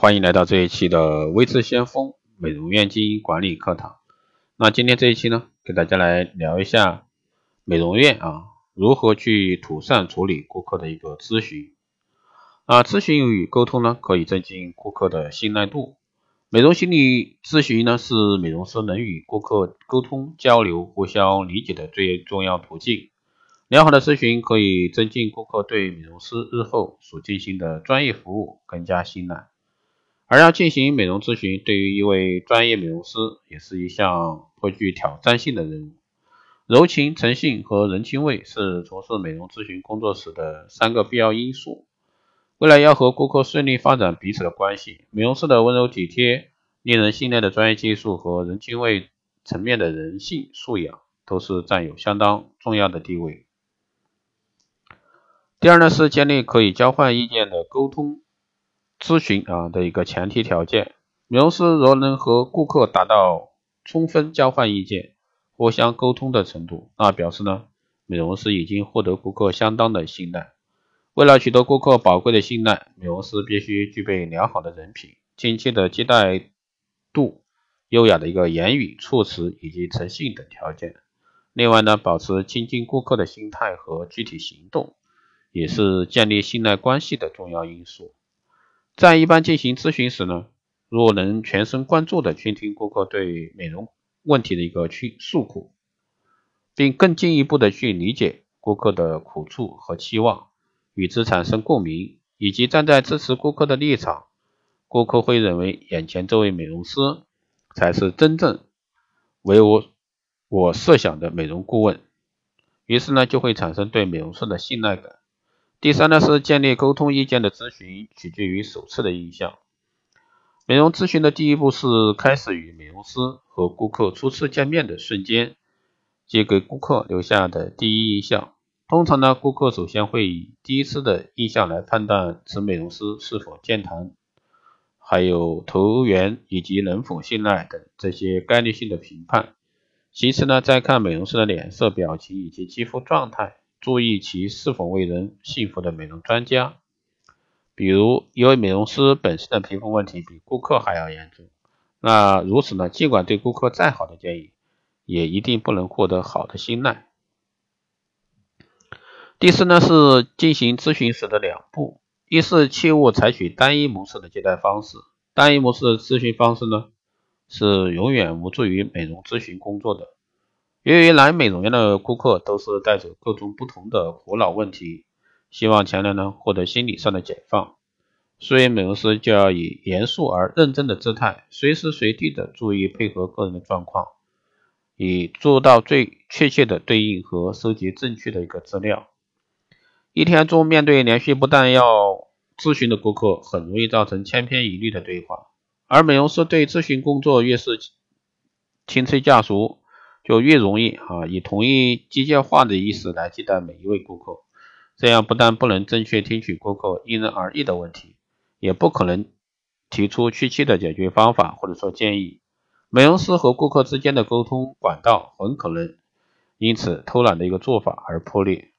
欢迎来到这一期的微智先锋美容院经营管理课堂。那今天这一期呢，给大家来聊一下美容院啊如何去妥善处理顾客的一个咨询。啊，咨询与沟通呢，可以增进顾客的信赖度。美容心理咨询呢，是美容师能与顾客沟通交流、互相理解的最重要途径。良好的咨询可以增进顾客对美容师日后所进行的专业服务更加信赖。而要进行美容咨询，对于一位专业美容师也是一项颇具挑战性的任务。柔情、诚信和人情味是从事美容咨询工作时的三个必要因素。为了要和顾客顺利发展彼此的关系，美容师的温柔体贴、令人信赖的专业技术和人情味层面的人性素养，都是占有相当重要的地位。第二呢，是建立可以交换意见的沟通。咨询啊的一个前提条件，美容师若能和顾客达到充分交换意见、互相沟通的程度，那表示呢，美容师已经获得顾客相当的信赖。为了取得顾客宝贵的信赖，美容师必须具备良好的人品、亲切的接待度、优雅的一个言语措辞以及诚信等条件。另外呢，保持亲近顾客的心态和具体行动，也是建立信赖关系的重要因素。在一般进行咨询时呢，若能全神贯注的倾听顾客对美容问题的一个去诉苦，并更进一步的去理解顾客的苦处和期望，与之产生共鸣，以及站在支持顾客的立场，顾客会认为眼前这位美容师才是真正为我我设想的美容顾问，于是呢就会产生对美容师的信赖感。第三呢是建立沟通意见的咨询取决于首次的印象。美容咨询的第一步是开始与美容师和顾客初次见面的瞬间，即给顾客留下的第一印象。通常呢，顾客首先会以第一次的印象来判断此美容师是否健谈，还有投缘以及能否信赖等这些概率性的评判。其次呢，再看美容师的脸色表情以及肌肤状态。注意其是否为人信服的美容专家，比如一位美容师本身的皮肤问题比顾客还要严重，那如此呢？尽管对顾客再好的建议，也一定不能获得好的信赖。第四呢是进行咨询时的两步，一是切勿采取单一模式的接待方式，单一模式的咨询方式呢是永远无助于美容咨询工作的。由于来美容院的顾客都是带着各种不同的苦恼问题，希望前来呢获得心理上的解放，所以美容师就要以严肃而认真的姿态，随时随地的注意配合个人的状况，以做到最确切的对应和收集正确的一个资料。一天中面对连续不断要咨询的顾客，很容易造成千篇一律的对话，而美容师对咨询工作越是轻车驾熟。就越容易啊，以同一机械化的意识来接待每一位顾客，这样不但不能正确听取顾客因人而异的问题，也不可能提出确切的解决方法或者说建议。美容师和顾客之间的沟通管道很可能因此偷懒的一个做法而破裂。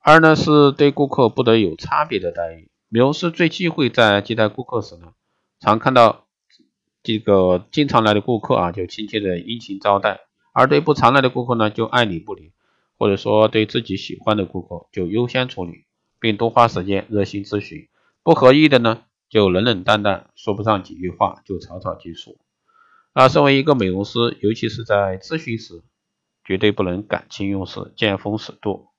二呢是对顾客不得有差别的待遇。美容师最忌讳在接待顾客时呢，常看到。这个经常来的顾客啊，就亲切的殷勤招待；而对不常来的顾客呢，就爱理不理，或者说对自己喜欢的顾客就优先处理，并多花时间热心咨询；不合意的呢，就冷冷淡淡，说不上几句话就草草结束。那身为一个美容师，尤其是在咨询时，绝对不能感情用事、见风使舵，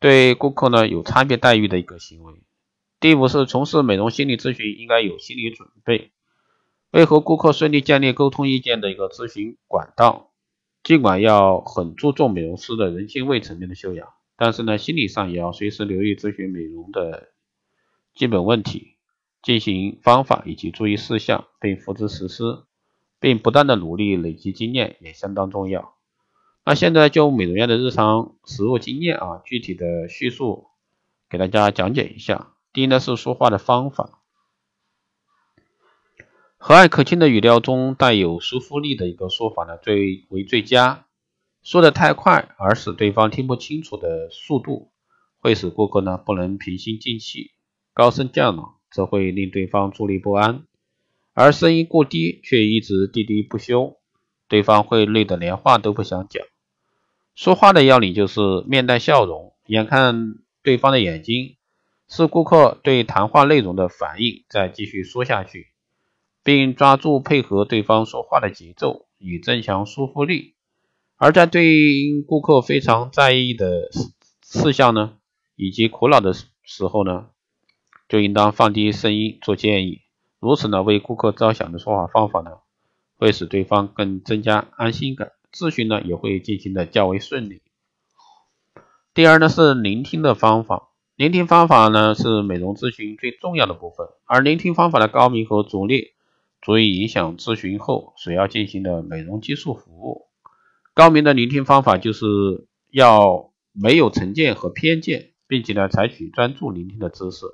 对顾客呢有差别待遇的一个行为。第五是从事美容心理咨询应该有心理准备。为和顾客顺利建立沟通意见的一个咨询管道，尽管要很注重美容师的人性味层面的修养，但是呢，心理上也要随时留意咨询美容的基本问题、进行方法以及注意事项，并付之实施，并不断的努力累积经验也相当重要。那现在就美容院的日常实务经验啊，具体的叙述给大家讲解一下。第一呢是说话的方法。和蔼可亲的语调中带有说服力的一个说法呢，最为最佳。说的太快而使对方听不清楚的速度，会使顾客呢不能平心静气。高声叫嚷则会令对方坐立不安；而声音过低却一直低低不休，对方会累得连话都不想讲。说话的要领就是面带笑容，眼看对方的眼睛，是顾客对谈话内容的反应，再继续说下去，并抓住配合对方说话的节奏，以增强说服力。而在对顾客非常在意的事项呢，以及苦恼的时候呢，就应当放低声音做建议。如此呢，为顾客着想的说话方法呢，会使对方更增加安心感。咨询呢也会进行的较为顺利。第二呢是聆听的方法，聆听方法呢是美容咨询最重要的部分，而聆听方法的高明和拙劣，足以影响咨询后所要进行的美容技术服务。高明的聆听方法就是要没有成见和偏见，并且呢采取专注聆听的姿势。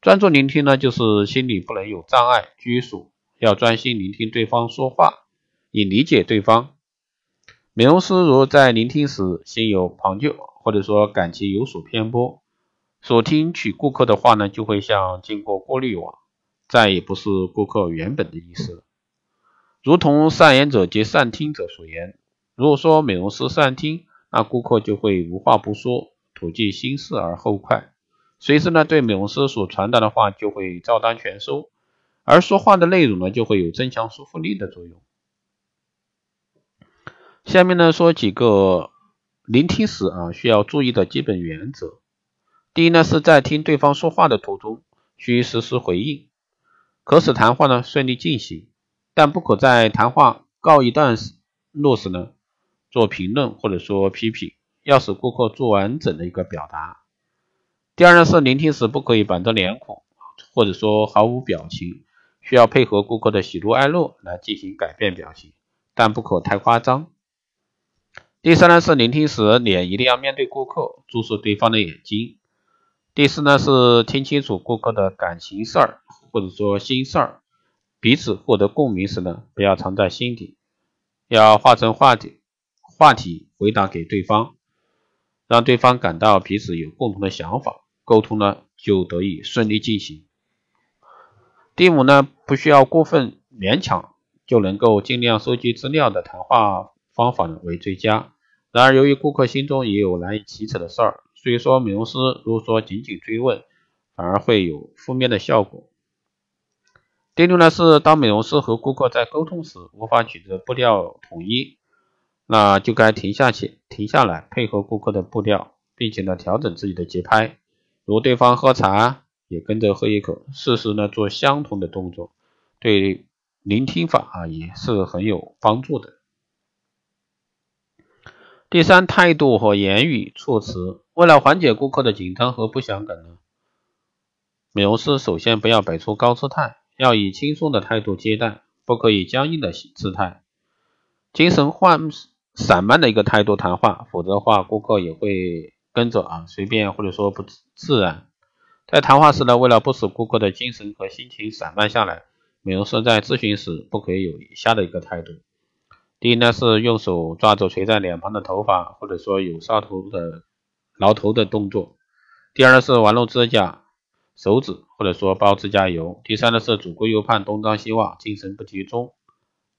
专注聆听呢就是心里不能有障碍拘束，要专心聆听对方说话，以理解对方。美容师如在聆听时心有旁骛，或者说感情有所偏颇，所听取顾客的话呢，就会像经过过滤网，再也不是顾客原本的意思了。如同善言者及善听者所言，如果说美容师善听，那顾客就会无话不说，吐尽心事而后快，随之呢对美容师所传达的话就会照单全收，而说话的内容呢就会有增强说服力的作用。下面呢说几个聆听时啊需要注意的基本原则。第一呢是在听对方说话的途中，需实时回应，可使谈话呢顺利进行，但不可在谈话告一段落时呢做评论或者说批评，要使顾客做完整的一个表达。第二呢是聆听时不可以板着脸孔，或者说毫无表情，需要配合顾客的喜怒哀乐来进行改变表情，但不可太夸张。第三呢是聆听时脸一定要面对顾客，注视对方的眼睛。第四呢是听清楚顾客的感情事儿或者说心事儿，彼此获得共鸣时呢，不要藏在心底，要化成话题话题回答给对方，让对方感到彼此有共同的想法，沟通呢就得以顺利进行。第五呢不需要过分勉强就能够尽量收集资料的谈话。方法呢为最佳。然而，由于顾客心中也有难以启齿的事儿，所以说美容师如果说仅仅追问，反而会有负面的效果。第六呢是，当美容师和顾客在沟通时无法取得步调统一，那就该停下去，停下来配合顾客的步调，并且呢调整自己的节拍。如对方喝茶，也跟着喝一口，适时呢做相同的动作，对聆听法啊也是很有帮助的。第三，态度和言语措辞，为了缓解顾客的紧张和不祥感呢，美容师首先不要摆出高姿态，要以轻松的态度接待，不可以僵硬的姿态，精神涣散漫的一个态度谈话，否则的话，顾客也会跟着啊随便或者说不自然。在谈话时呢，为了不使顾客的精神和心情散漫下来，美容师在咨询时不可以有以下的一个态度。第一呢是用手抓着垂在脸庞的头发，或者说有搔头的挠头的动作。第二呢是玩弄指甲、手指，或者说包指甲油。第三呢是左顾右盼、东张西望、精神不集中。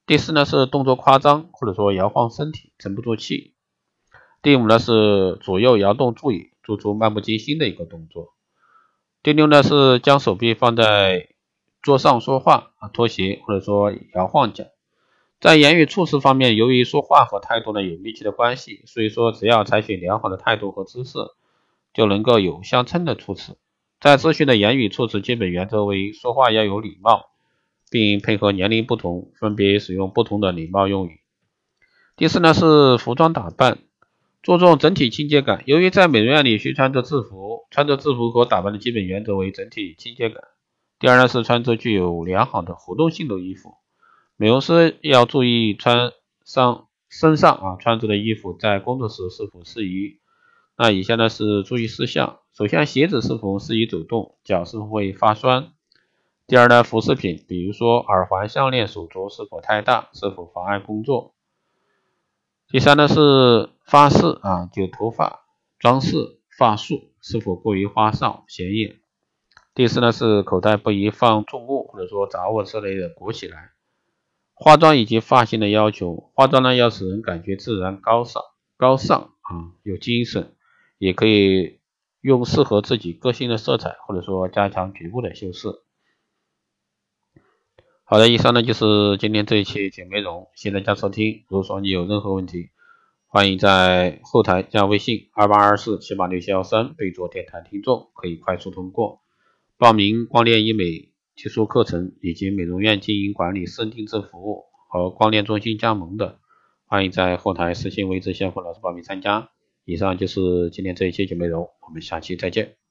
第四呢是动作夸张，或者说摇晃身体、沉不住气。第五呢是左右摇动座椅，做出漫不经心的一个动作。第六呢是将手臂放在桌上说话啊，拖鞋，或者说摇晃脚。在言语措辞方面，由于说话和态度呢有密切的关系，所以说只要采取良好的态度和姿势，就能够有相称的措辞。在咨询的言语措辞基本原则为：说话要有礼貌，并配合年龄不同，分别使用不同的礼貌用语。第四呢是服装打扮，注重整体清洁感。由于在美容院里需穿着制服，穿着制服和打扮的基本原则为整体清洁感。第二呢是穿着具有良好的活动性的衣服。美容师要注意穿上身上啊穿着的衣服在工作时是否适宜。那以下呢是注意事项：首先，鞋子是否适宜走动，脚是否会发酸；第二呢，服饰品，比如说耳环、项链、手镯是否太大，是否妨碍工作；第三呢是发饰啊，就头发装饰、发束是否过于花哨显眼；第四呢是口袋不宜放重物或者说杂物之类的鼓起来。化妆以及发型的要求，化妆呢要使人感觉自然高尚高尚啊有精神，也可以用适合自己个性的色彩或者说加强局部的修饰。好的，以上呢就是今天这一期节目内容，谢谢大家收听。如果说你有任何问题，欢迎在后台加微信二八二四七八六七幺三，备注电台听众，可以快速通过报名光电医美技术课程以及美容院经营管理私人定制服务和光电中心加盟的，欢迎在后台私信为志先锋老师报名参加。以上就是今天这一期节目内容，我们下期再见。